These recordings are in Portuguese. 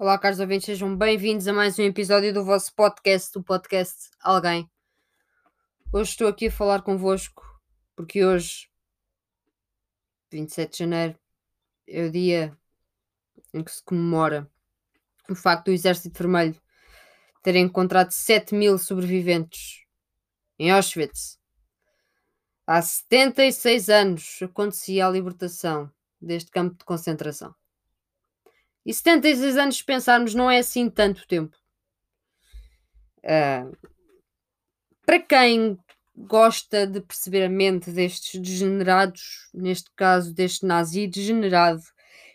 Olá, caros ouvintes, sejam bem-vindos a mais um episódio do vosso podcast, o podcast Alguém. Hoje estou aqui a falar convosco porque hoje, 27 de janeiro, é o dia em que se comemora o facto do Exército Vermelho ter encontrado 7 mil sobreviventes em Auschwitz. Há 76 anos acontecia a libertação deste campo de concentração. E 76 anos, se pensarmos, não é assim tanto tempo. Uh, para quem gosta de perceber a mente destes degenerados, neste caso deste nazi degenerado,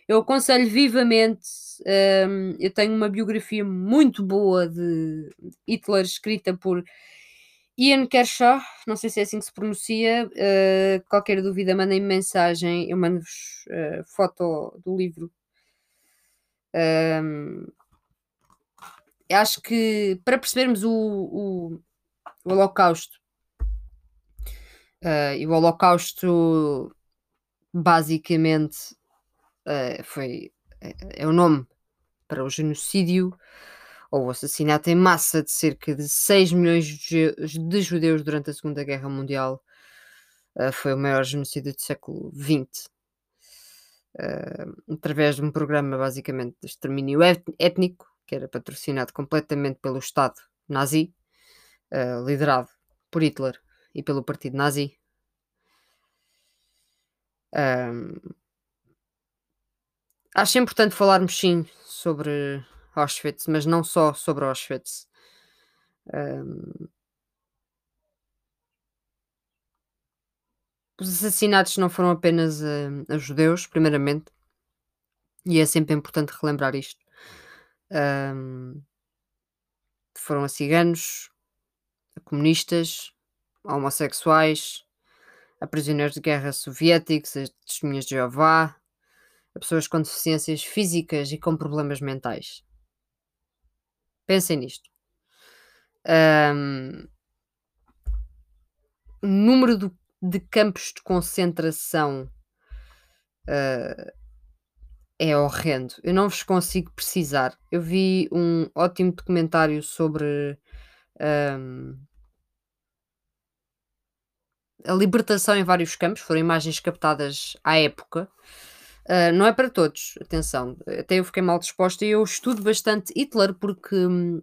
eu aconselho vivamente. Um, eu tenho uma biografia muito boa de Hitler escrita por Ian Kershaw, não sei se é assim que se pronuncia. Uh, qualquer dúvida, mandem -me mensagem, eu mando-vos uh, foto do livro um, acho que para percebermos o, o, o Holocausto uh, e o Holocausto basicamente uh, foi é, é o nome para o genocídio ou o assassinato em massa de cerca de 6 milhões de, de judeus durante a Segunda Guerra Mundial. Uh, foi o maior genocídio do século XX uh, através de um programa basicamente de extermínio étnico, que era patrocinado completamente pelo Estado nazi, uh, liderado por Hitler e pelo Partido Nazi. Um, acho importante falarmos sim sobre Auschwitz, mas não só sobre Auschwitz. Um, Os assassinatos não foram apenas a, a judeus, primeiramente, e é sempre importante relembrar isto. Um, foram a ciganos, a comunistas, a homossexuais, a prisioneiros de guerra soviéticos, a testemunhas de Jeová, a pessoas com deficiências físicas e com problemas mentais. Pensem nisto. Um, o número do de campos de concentração uh, é horrendo. Eu não vos consigo precisar. Eu vi um ótimo documentário sobre um, a libertação em vários campos. Foram imagens captadas à época. Uh, não é para todos, atenção. Até eu fiquei mal disposta e eu estudo bastante Hitler porque hum,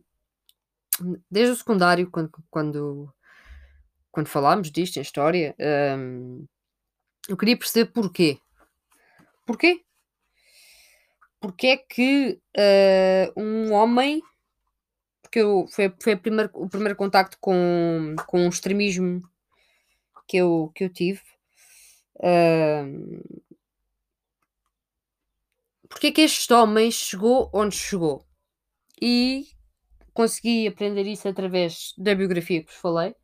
desde o secundário, quando, quando quando falámos disto em história, hum, eu queria perceber porquê. Porquê? Porque é que uh, um homem. Porque eu, foi, foi o primeiro contacto com, com o extremismo que eu, que eu tive. Uh, porque é que este homem chegou onde chegou? E consegui aprender isso através da biografia que vos falei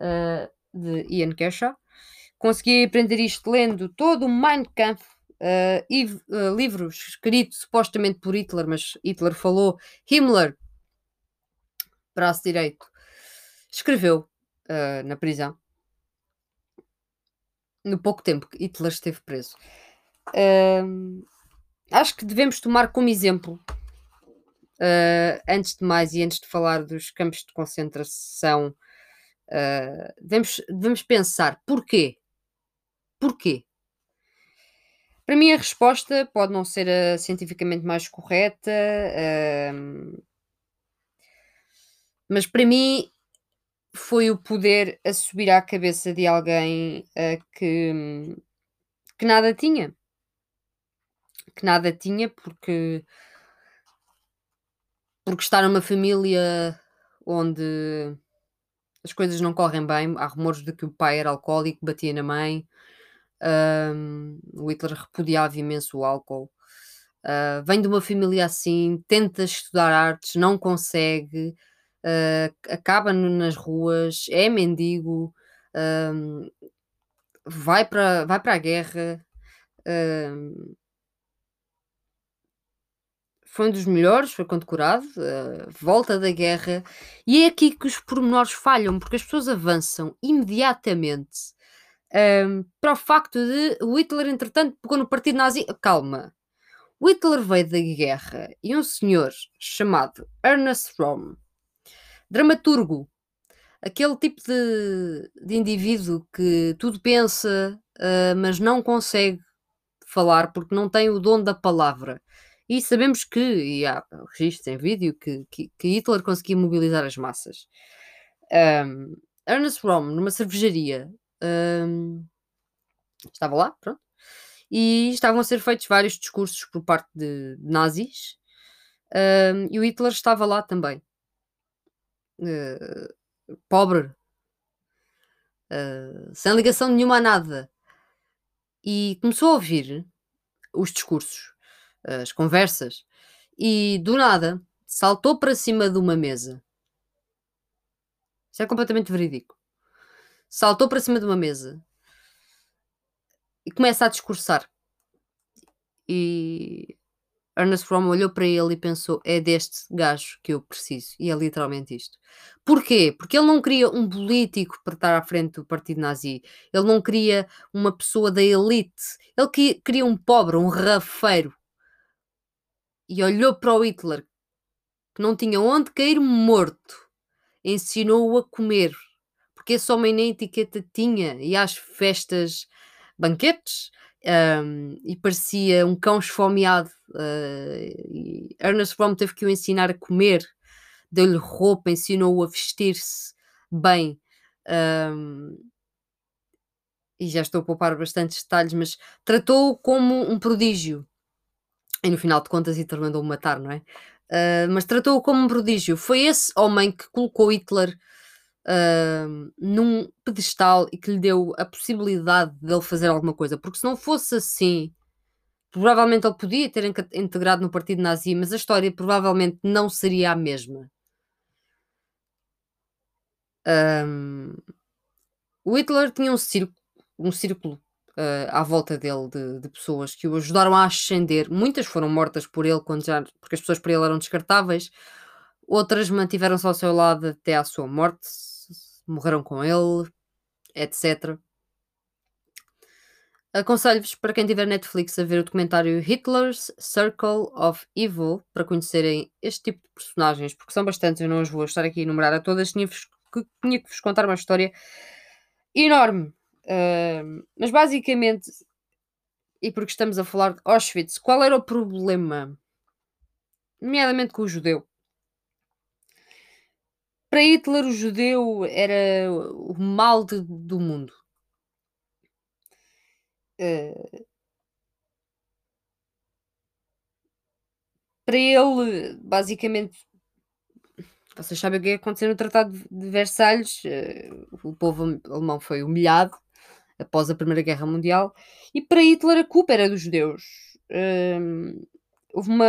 uh, de Ian Kershaw. Consegui aprender isto lendo todo o Mein Kampf, uh, e, uh, livros escritos supostamente por Hitler, mas Hitler falou Himmler, braço direito, escreveu na prisão. No pouco tempo que Hitler esteve preso. acho que devemos tomar como exemplo Uh, antes de mais e antes de falar dos campos de concentração Devemos, devemos pensar porquê? Porquê? Para mim, a resposta pode não ser a cientificamente mais correta, uh, mas para mim foi o poder a subir à cabeça de alguém uh, que, que nada tinha. Que nada tinha porque, porque está numa família onde as coisas não correm bem. Há rumores de que o pai era alcoólico, batia na mãe. O Hitler repudiava imenso o álcool. Uh, vem de uma família assim, tenta estudar artes, não consegue, uh, acaba nas ruas, é mendigo, vai para vai a guerra. Foi um dos melhores, foi condecorado, uh, volta da guerra, e é aqui que os pormenores falham, porque as pessoas avançam imediatamente um, ehm, para o facto de o Hitler, entretanto, pegou no partido nazi. Calma. O Hitler veio da guerra e um senhor chamado Ernest Röhm, dramaturgo, aquele tipo de, de indivíduo que tudo pensa, uh, mas não consegue falar porque não tem o dom da palavra. E sabemos que, e há registros em vídeo, que, que, que Hitler conseguia mobilizar as massas. Um, Ernest Röhm, numa cervejaria, um, estava lá, pronto, e estavam a ser feitos vários discursos por parte de nazis, um, e o Hitler estava lá também. Uh, pobre, uh, sem ligação nenhuma a nada. E começou a ouvir os discursos, as conversas, e do nada saltou para cima de uma mesa. Isso é completamente verídico. Saltou para cima de uma mesa e começa a discursar. E Ernest Röhm olhou para ele e pensou: é deste gajo que eu preciso. E é literalmente isto. Porquê? Porque ele não queria um político para estar à frente do partido nazi. Ele não queria uma pessoa da elite. Ele queria um pobre, um rafeiro. E olhou para o Hitler, que não tinha onde cair morto. Ensinou-o a comer. Porque esse homem nem etiqueta tinha. E às festas, banquetes, um, e parecia um cão esfomeado. Uh, Ernest Röhm teve que o ensinar a comer, deu-lhe roupa, ensinou-o a vestir-se bem. Um, e já estou a poupar bastantes detalhes, mas tratou-o como um prodígio. E no final de contas, Hitler mandou-o matar, não é? Uh, mas tratou-o como um prodígio. Foi esse homem que colocou Hitler uh, num pedestal e que lhe deu a possibilidade de ele fazer alguma coisa. Porque se não fosse assim, provavelmente ele podia ter integrado no partido nazi, mas a história provavelmente não seria a mesma. Um, o Hitler tinha um círculo, um círculo uh, à volta dele de, de, pessoas que o ajudaram a ascender. Muitas foram mortas por ele quando já, porque as pessoas para ele eram descartáveis. Outras mantiveram-se ao seu lado até à sua morte, morreram com ele, etc. Aconselho-vos, para quem tiver Netflix, a ver o documentário Hitler's Circle of Evil para conhecerem este tipo de personagens, porque são bastantes, eu não os vou estar aqui a enumerar a todas, que, tinha que vos contar uma história enorme. Mas basicamente, e porque estamos a falar de Auschwitz, qual era o problema? Nomeadamente com o judeu. Para Hitler, o judeu era o mal de, do mundo. Uh, para ele, basicamente, vocês sabem o que aconteceu no Tratado de Versalhes. Uh, o povo alemão foi humilhado após a Primeira Guerra Mundial e para Hitler a culpa era dos judeus. Uh, houve uma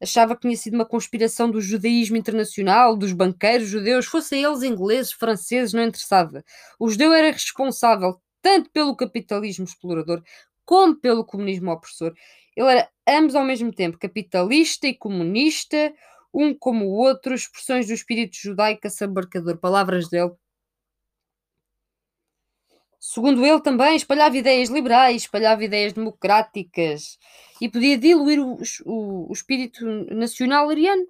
achava que tinha sido uma conspiração do judaísmo internacional, dos banqueiros judeus, fossem eles ingleses, franceses, não interessava. O judeu era responsável tanto pelo capitalismo explorador como pelo comunismo opressor. Ele era ambos ao mesmo tempo capitalista e comunista, um como o outro, expressões do espírito judaico assabarcador, palavras dele. Segundo ele, também espalhava ideias liberais, espalhava ideias democráticas e podia diluir o, o, o espírito nacional ariano.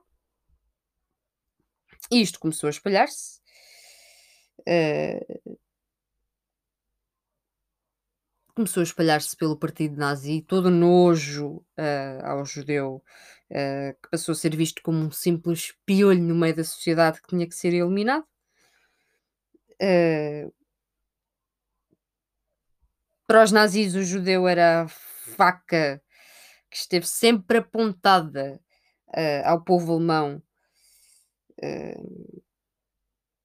E isto começou a espalhar-se. Uh, começou a espalhar-se pelo partido nazi, todo nojo uh, ao judeu, uh, que passou a ser visto como um simples piolho no meio da sociedade que tinha que ser eliminado. Para os nazis, o judeu era a faca que esteve sempre apontada uh, ao povo alemão. Uh,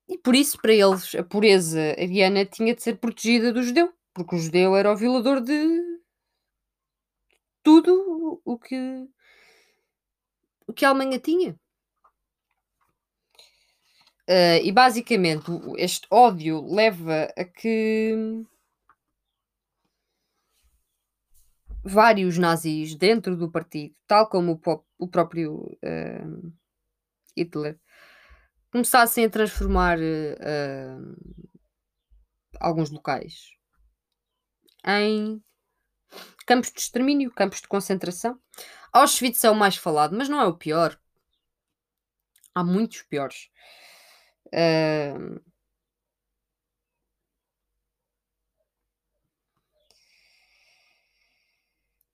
e por isso, para eles, a pureza ariana tinha de ser protegida do judeu, porque o judeu era o violador de tudo o que, o que a Alemanha tinha. Uh, e basicamente, este ódio leva a que vários nazis dentro do partido, tal como o, o próprio uh, Hitler, começassem a transformar uh, alguns locais em campos de extermínio, campos de concentração. Auschwitz é o mais falado, mas não é o pior. Há muitos piores. Uh...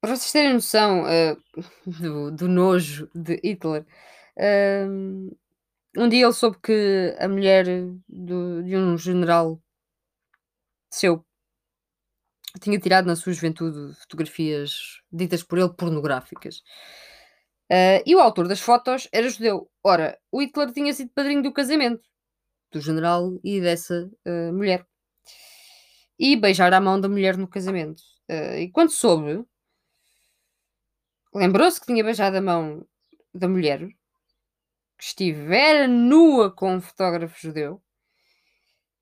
Para vocês terem noção uh, do, do, nojo de Hitler, uh, um dia ele soube que a mulher do, de um general seu tinha tirado na sua juventude fotografias ditas por ele pornográficas. Uh, e o autor das fotos era judeu. Ora, o Hitler tinha sido padrinho do casamento do general e dessa uh, mulher. E beijar a mão da mulher no casamento. Uh, e quando soube, lembrou-se que tinha beijado a mão da mulher, que estivera nua com um fotógrafo judeu.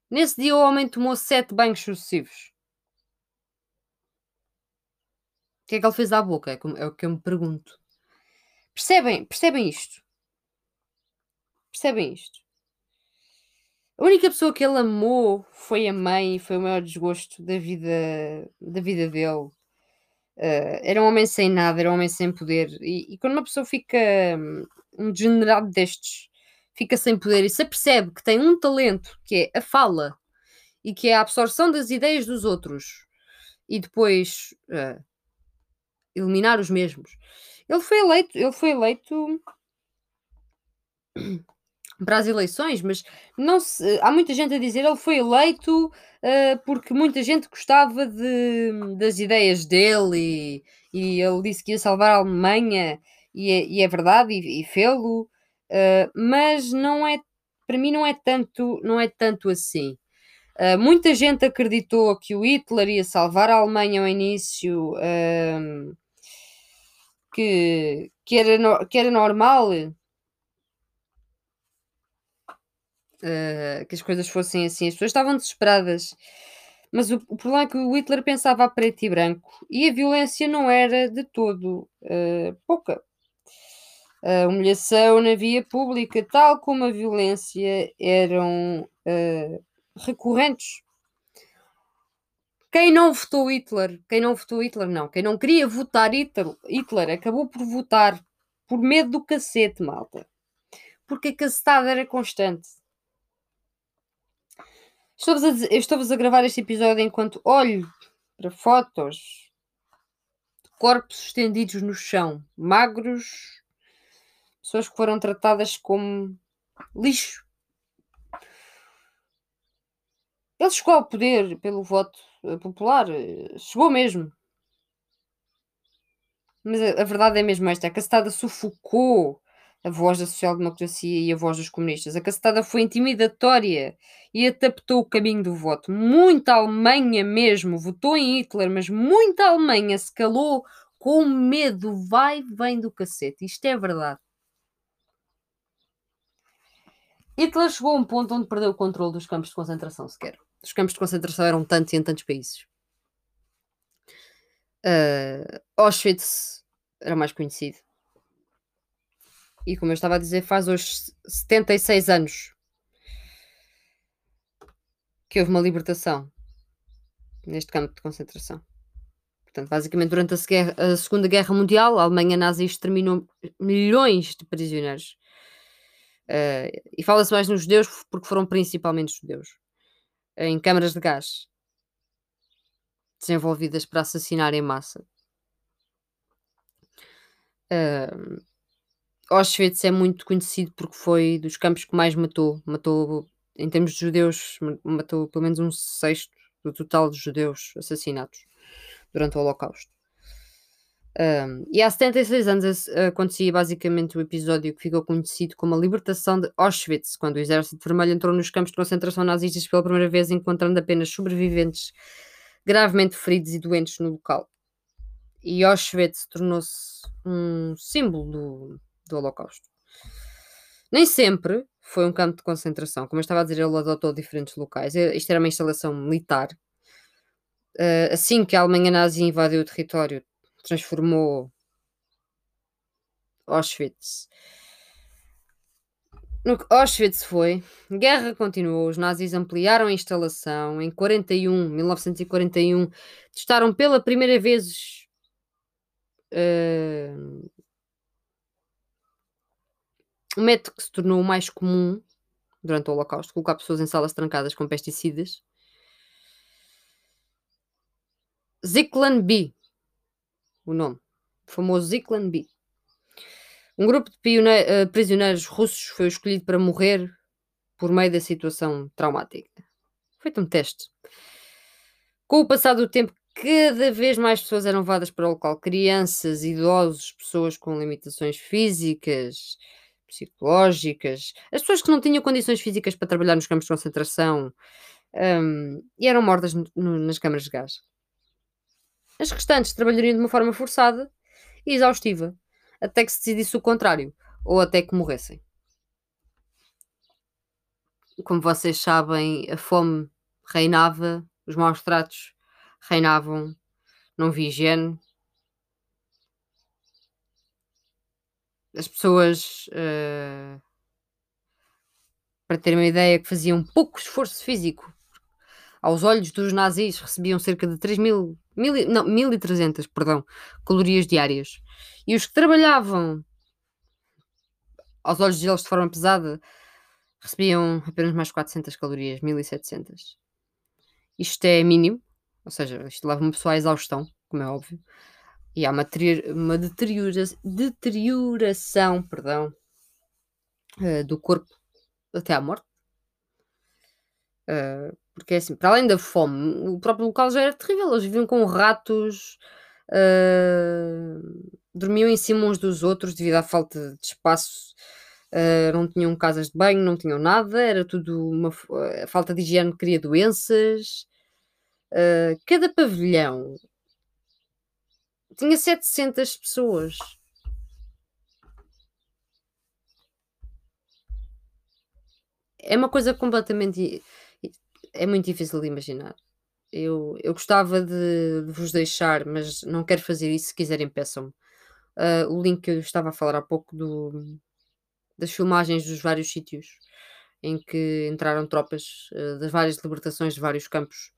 Nesse dia o homem tomou sete banhos sucessivos. O que é que ele fez à boca? É, é o que eu me pergunto. Percebem? Percebem isto? Percebem isto? A única pessoa que ele amou foi a mãe foi o maior desgosto da vida, da vida dele. Uh, era um homem sem nada, era um homem sem poder. E, e quando uma pessoa fica hum, um degenerado destes, fica sem poder e se apercebe que tem um talento que é a fala e que é a absorção das ideias dos outros e depois uh, eliminar os mesmos. Ele foi eleito, ele foi eleito para as eleições, mas não se, há muita gente a dizer ele foi eleito uh, porque muita gente gostava de, das ideias dele e, e, ele disse que ia salvar a Alemanha e é, e é verdade e, e fê-lo, uh, mas não é para mim não é tanto não é tanto assim. Uh, muita gente acreditou que o Hitler ia salvar a Alemanha ao início, que, que, era no, que era normal uh, que as coisas fossem assim. As pessoas estavam desesperadas. Mas o, o, problema é que o Hitler pensava a preto e branco e a violência não era de todo uh, pouca. A humilhação na via pública, tal como a violência, eram uh, recorrentes. Quem não votou Hitler, quem não votou Hitler, não, quem não queria votar Hitler, Hitler acabou por votar por medo do cacete, malta. Porque a cacetada era constante. Estou-vos a, estou a gravar este episódio enquanto olho para fotos de corpos estendidos no chão, magros, pessoas que foram tratadas como lixo. Ele chegou ao poder pelo voto eh, popular, eh, chegou mesmo. Mas a, a verdade é mesmo esta: a cacetada sufocou a voz da social-democracia e a voz dos comunistas. A cacetada foi intimidatória e adaptou o caminho do voto. Muita Alemanha mesmo votou em Hitler, mas muita Alemanha se calou com medo. Vai, vem do cacete. Isto é verdade. Hitler chegou a um ponto onde perdeu o controle dos campos de concentração sequer. Os campos de concentração eram tantos e em tantos países. Uh, Auschwitz era mais conhecido. E como eu estava a dizer, faz hoje 76 anos que houve uma libertação neste campo de concentração. Portanto, basicamente, durante a, a Segunda Guerra Mundial, a Alemanha nazi exterminou milhões de prisioneiros. Uh, e fala-se mais nos judeus porque foram principalmente judeus. Em câmaras de gás desenvolvidas para assassinar em massa. Uh, Auschwitz é muito conhecido porque foi dos campos que mais matou. Matou, em termos de judeus, matou pelo menos um sexto do total de judeus assassinados durante o Holocausto. Um, e há 76 anos acontecia basicamente o episódio que ficou conhecido como a libertação de Auschwitz, quando o Exército Vermelho entrou nos campos de concentração nazistas pela primeira vez, encontrando apenas sobreviventes gravemente feridos e doentes no local. E Auschwitz tornou-se um símbolo do, do Holocausto. Nem sempre foi um campo de concentração. Como eu estava a dizer, ele adotou diferentes locais. Isto era uma instalação militar. Uh, assim que a Alemanha nazi invadiu o território, transformou Auschwitz. No que Auschwitz foi, a guerra continuou, os nazis ampliaram a instalação. Em 41, 1941, testaram pela primeira vez Uh, o método que se tornou mais comum durante o Holocausto, colocar pessoas em salas trancadas com pesticidas. Zyklon B, o nome, o famoso Zyklon B. Um grupo de uh, prisioneiros russos foi escolhido para morrer por meio da situação traumática. Feito um teste. Com o passar do tempo, cada vez mais pessoas eram levadas para o local. Crianças, idosos, pessoas com limitações físicas, psicológicas, as pessoas que não tinham condições físicas para trabalhar nos campos de concentração um, e eram mortas no, no, nas câmaras de gás. As restantes trabalhariam de uma forma forçada e exaustiva, até que se decidisse o contrário, ou até que morressem. Como vocês sabem, a fome reinava, os maus tratos reinavam, não havia higiene. As pessoas, uh, para terem uma ideia, que faziam pouco esforço físico, aos olhos dos nazis, recebiam cerca de 3 mil, mil não, 1.300 perdão, calorias diárias. E os que trabalhavam aos olhos deles de forma pesada recebiam apenas mais 400 calorias, 1700. Isto é mínimo, ou seja, isto leva uma pessoa à exaustão, como é óbvio, e há uma, uma deteriora deterioração perdão, uh, do corpo até à morte. Uh, porque é assim, para além da fome, o próprio local já era terrível. Eles viviam com ratos, uh, dormiam em cima uns dos outros devido à falta de espaço. Uh, não tinham casas de banho, não tinham nada, era tudo uma a falta de higiene cria doenças. Uh, cada pavilhão tinha 700 pessoas. É uma coisa completamente. É muito difícil de imaginar. Eu, eu gostava de, de vos deixar, mas não quero fazer isso. Se quiserem, peçam-me. Uh, o link que eu estava a falar há pouco do, das filmagens dos vários sítios em que entraram tropas uh, das várias libertações de vários campos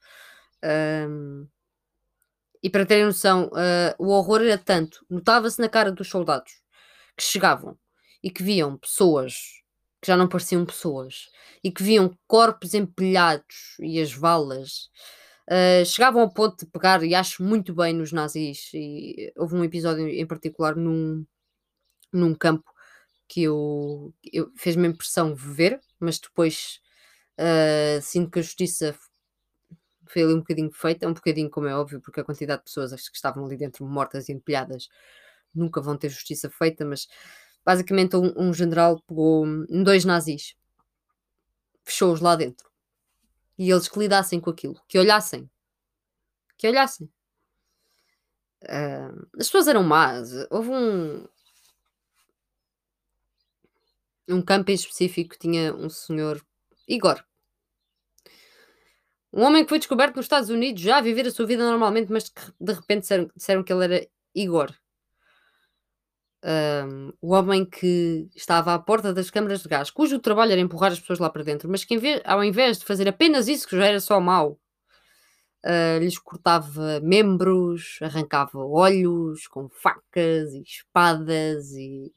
e para terem noção, uh, o horror era tanto, notava-se na cara dos soldados que chegavam e que viam pessoas que já não pareciam pessoas e que viam corpos empilhados e as valas. Uh, chegavam ao ponto de pegar, e acho muito bem nos nazis, e houve um episódio em particular num, num campo que eu, eu fez-me impressão ver, mas depois uh, sinto que a justiça foi ali um bocadinho feita, um bocadinho como é óbvio, porque a quantidade de pessoas que estavam ali dentro mortas e empilhadas nunca vão ter justiça feita, mas basicamente um, um general pegou em dois nazis, fechou-os lá dentro e eles que lidassem com aquilo, que olhassem, que olhassem. Uh, as pessoas eram más. Houve um, um campo em específico que tinha um senhor, Igor, um homem que foi descoberto nos Estados Unidos já a viver a sua vida normalmente, mas de repente disseram, disseram que ele era Igor. Um, o homem que estava à porta das câmaras de gás, cujo trabalho era empurrar as pessoas lá para dentro, mas que ao invés de fazer apenas isso, que já era só mau, uh, lhes cortava membros, arrancava olhos com facas e espadas e.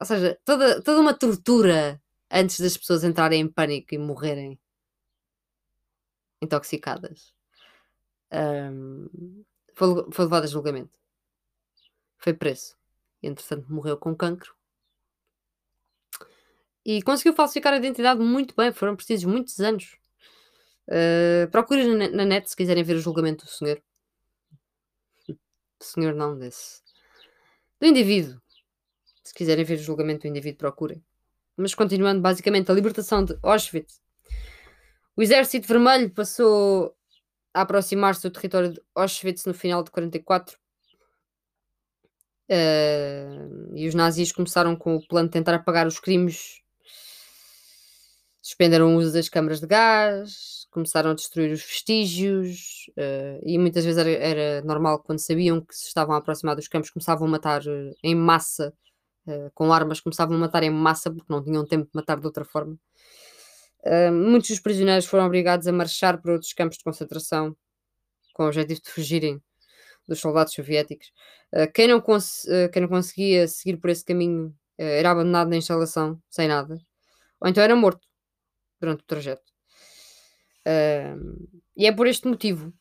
Ou seja, toda, toda uma tortura antes das pessoas entrarem em pânico e morrerem intoxicadas. Um, foi, foi levado a julgamento. Foi preso. E, entretanto, morreu com cancro. E conseguiu falsificar a identidade muito bem. Foram precisos muitos anos. Uh, procurem na, na, net se quiserem ver o julgamento do senhor. Senhor não, desse. Do indivíduo. Se quiserem ver o julgamento do indivíduo, procurem. Mas continuando, basicamente, a libertação de Auschwitz o Exército Vermelho passou a aproximar-se do território de Auschwitz no final de 44. Uh, e os nazis começaram com o plano de tentar apagar os crimes. Suspenderam o uso das câmaras de gás, começaram a destruir os vestígios, uh, e muitas vezes era, era, normal, quando sabiam que se estavam a aproximar dos campos, começavam a matar uh, em massa, com armas, começavam a matar em massa, porque não tinham tempo de matar de outra forma. Uh, muitos dos prisioneiros foram obrigados a marchar para outros campos de concentração com o objetivo de fugirem dos soldados soviéticos. Uh, quem, não uh, quem não conseguia seguir por esse caminho era abandonado na instalação, sem nada, ou então era morto durante o trajeto. e é por este motivo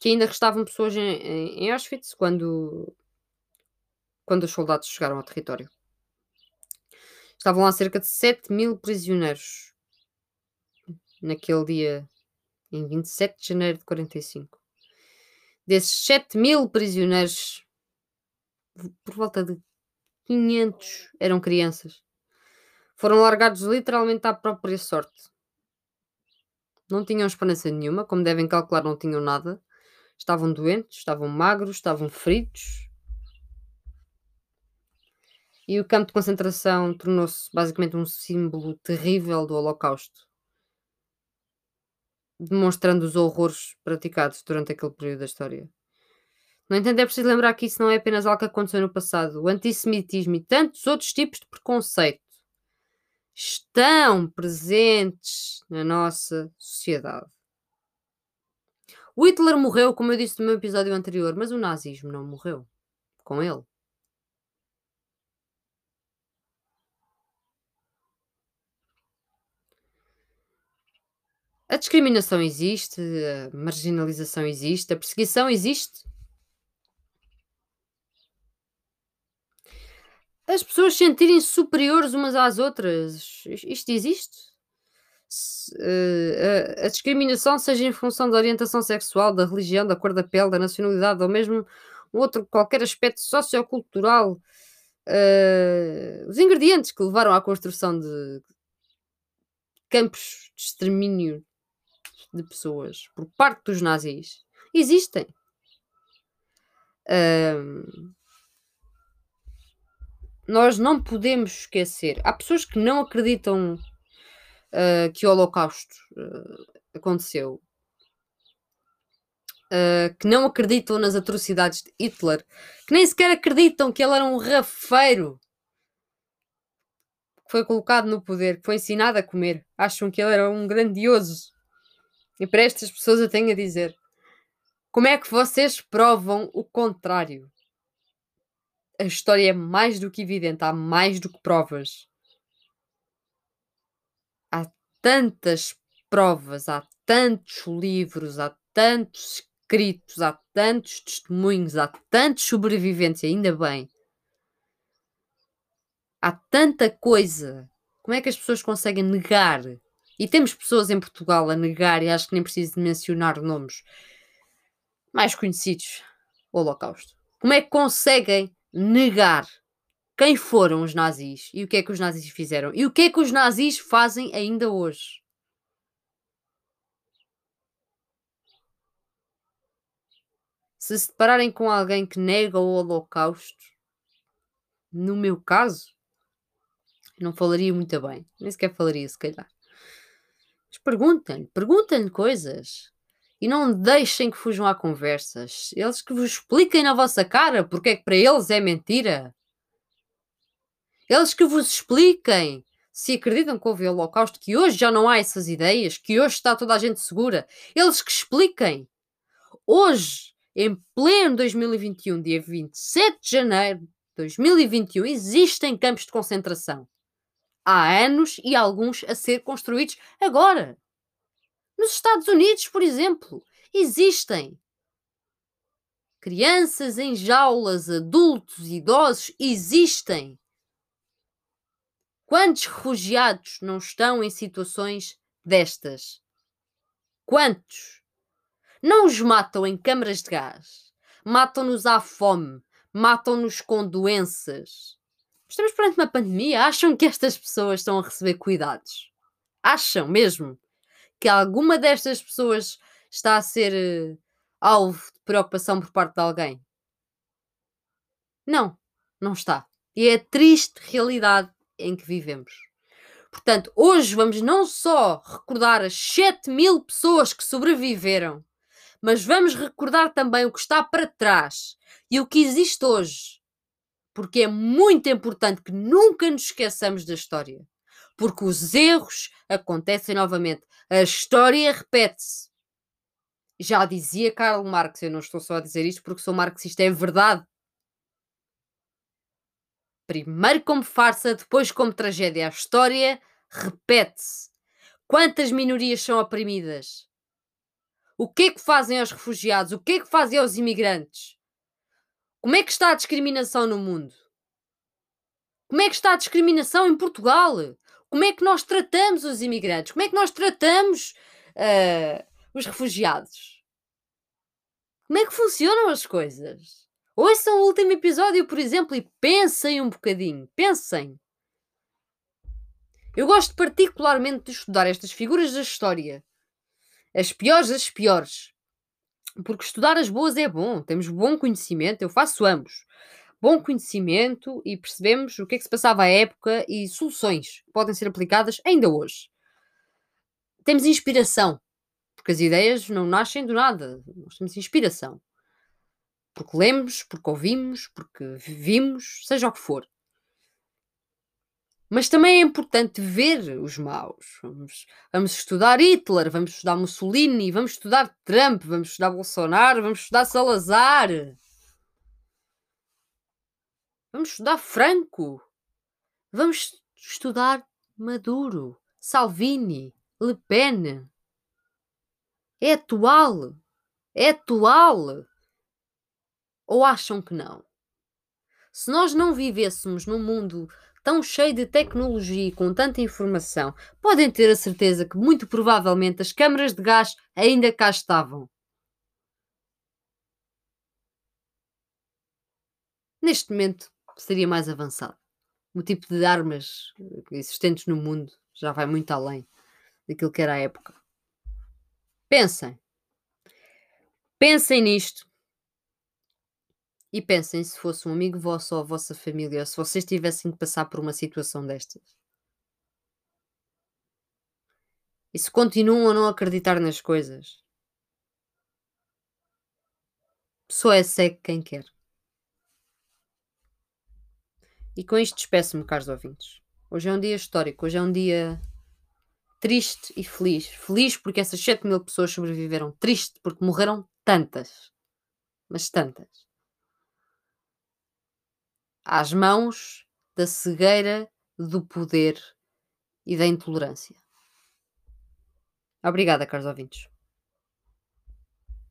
que ainda restavam pessoas em, em, em Auschwitz quando, quando os soldados chegaram ao território. Estavam lá cerca de 7 mil prisioneiros naquele dia, em 27 de janeiro de 45. Desses 7 mil prisioneiros, por volta de 500 eram crianças. Foram largados literalmente à própria sorte. Não tinham esperança nenhuma, como devem calcular, não tinham nada. Estavam doentes, estavam magros, estavam feridos, e o campo de concentração tornou-se basicamente um símbolo terrível do Holocausto, demonstrando os horrores praticados durante aquele período da história. No entanto, é preciso lembrar que isso não é apenas algo que aconteceu no passado. O antissemitismo e tantos outros tipos de preconceito estão presentes na nossa sociedade. O Hitler morreu, como eu disse no meu episódio anterior, mas o nazismo não morreu com ele. A discriminação existe, a marginalização existe, a perseguição existe. As pessoas sentirem superiores umas às outras, isto existe. Se, uh, a, a, discriminação, seja em função da orientação sexual, da religião, da cor da pele, da nacionalidade ou mesmo outro qualquer aspecto sociocultural, uh, os ingredientes que levaram à construção de campos de extermínio de pessoas por parte dos nazis existem. Um, nós não podemos esquecer. Há pessoas que não acreditam uh, que o Holocausto uh, aconteceu, uh, que não acreditam nas atrocidades de Hitler, que nem sequer acreditam que ele era um rafeiro que foi colocado no poder, que foi ensinado a comer. Acham que ele era um grandioso e para estas pessoas eu tenho a dizer: como é que vocês provam o contrário? A história é mais do que evidente, há mais do que provas. Há tantas provas, há tantos livros, há tantos escritos, há tantos testemunhos, há tantos sobreviventes, ainda bem. Há tanta coisa. Como é que as pessoas conseguem negar e temos pessoas em Portugal a negar, e acho que nem preciso de mencionar nomes mais conhecidos, o Holocausto. Como é que conseguem negar quem foram os nazis e o que é que os nazis fizeram e o que é que os nazis fazem ainda hoje? Se se depararem com alguém que nega o Holocausto, no meu caso, não falaria muito bem, nem sequer falaria, se calhar. Mas perguntem-lhe, perguntem-lhe coisas. E não deixem que fujam a conversas. Eles que vos expliquem na vossa cara porque é que para eles é mentira. Eles que vos expliquem se acreditam que houve o Holocausto, que hoje já não há essas ideias, que hoje está toda a gente segura. Eles que expliquem. Hoje, em pleno 2021, dia 27 de janeiro de 2021, existem campos de concentração há anos e alguns a ser construídos agora. Nos Estados Unidos, por exemplo, existem crianças em jaulas, adultos, idosos, existem. Quantos refugiados não estão em situações destas? Quantos? Não os matam em câmaras de gás, matam-nos à fome, matam-nos com doenças, Estamos perante uma pandemia. Acham que estas pessoas estão a receber cuidados? Acham mesmo que alguma destas pessoas está a ser uh, alvo de preocupação por parte de alguém? Não, não está. E é a triste realidade em que vivemos. Portanto, hoje vamos não só recordar as 7 mil pessoas que sobreviveram, mas vamos recordar também o que está para trás e o que existe hoje porque é muito importante que nunca nos esqueçamos da história. Porque os erros acontecem novamente. A história repete-se. Já dizia Karl Marx, eu não estou só a dizer isto porque sou marxista, é verdade. Primeiro como farsa, depois como tragédia. A história repete-se. Quantas minorias são oprimidas? O que é que fazem aos refugiados? O que é que fazem aos imigrantes? Como é que está a discriminação no mundo? Como é que está a discriminação em Portugal? Como é que nós tratamos os imigrantes? Como é que nós tratamos uh, os refugiados? Como é que funcionam as coisas? Ouçam o último episódio, por exemplo, e pensem um bocadinho. Pensem. Eu gosto particularmente de estudar estas figuras da história. As piores das piores. Porque estudar as boas é bom. Temos bom conhecimento. Eu faço ambos. Bom conhecimento e percebemos o que é que se passava à época e soluções que podem ser aplicadas ainda hoje. Temos inspiração. Porque as ideias não nascem do nada. Nós temos inspiração. Porque lemos, porque ouvimos, porque vivimos, seja o que for. Mas também é importante ver os maus. Vamos, vamos estudar Hitler, vamos estudar Mussolini, vamos estudar Trump, vamos estudar Bolsonaro, vamos estudar Salazar. Vamos estudar Franco. Vamos estudar Maduro, Salvini, Le Pen. É atual. É atual. Ou acham que não? Se nós não vivêssemos num mundo tão cheio de tecnologia e com tanta informação, podem ter a certeza que muito provavelmente as câmaras de gás ainda cá estavam. Neste momento seria mais avançado. O tipo de armas existentes no mundo já vai muito além daquilo que era a época. Pensem. Pensem nisto e pensem se fosse um amigo vosso ou a vossa família, se vocês tivessem que passar por uma situação destas. E se continuam a não acreditar nas coisas. Só é segue quem quer. E com isto despeço-me, caros ouvintes. Hoje é um dia histórico, hoje é um dia triste e feliz. Feliz porque essas 7 mil pessoas sobreviveram. Triste porque morreram tantas. Mas tantas às mãos da cegueira do poder e da intolerância. Obrigada, caros ouvintes.